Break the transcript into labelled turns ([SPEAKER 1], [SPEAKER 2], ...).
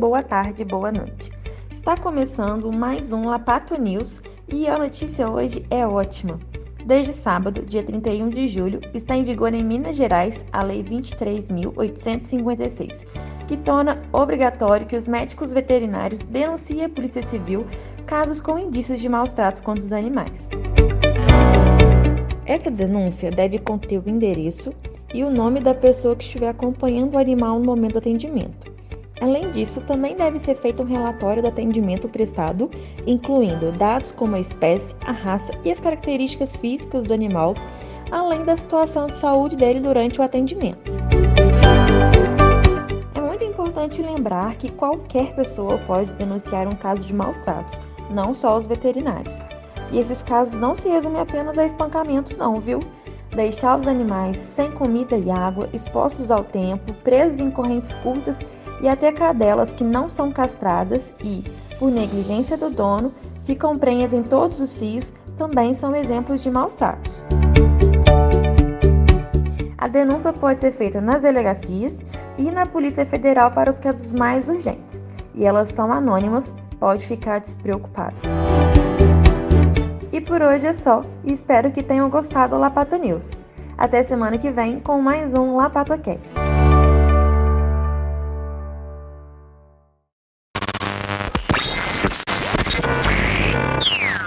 [SPEAKER 1] boa tarde, boa noite. Está começando mais um Lapato News e a notícia hoje é ótima. Desde sábado, dia 31 de julho, está em vigor em Minas Gerais a Lei 23.856, que torna obrigatório que os médicos veterinários denunciem a Polícia Civil casos com indícios de maus tratos contra os animais. Essa denúncia deve conter o endereço e o nome da pessoa que estiver acompanhando o animal no momento do atendimento. Além disso, também deve ser feito um relatório do atendimento prestado, incluindo dados como a espécie, a raça e as características físicas do animal, além da situação de saúde dele durante o atendimento. É muito importante lembrar que qualquer pessoa pode denunciar um caso de maus tratos, não só os veterinários. E esses casos não se resumem apenas a espancamentos, não, viu? Deixar os animais sem comida e água, expostos ao tempo, presos em correntes curtas e até cadelas que não são castradas e, por negligência do dono, ficam prenhas em todos os cios também são exemplos de maus tratos. A denúncia pode ser feita nas delegacias e na Polícia Federal para os casos mais urgentes, e elas são anônimas, pode ficar despreocupado. E por hoje é só, e espero que tenham gostado do Lapato News. Até semana que vem com mais um LapatoCast.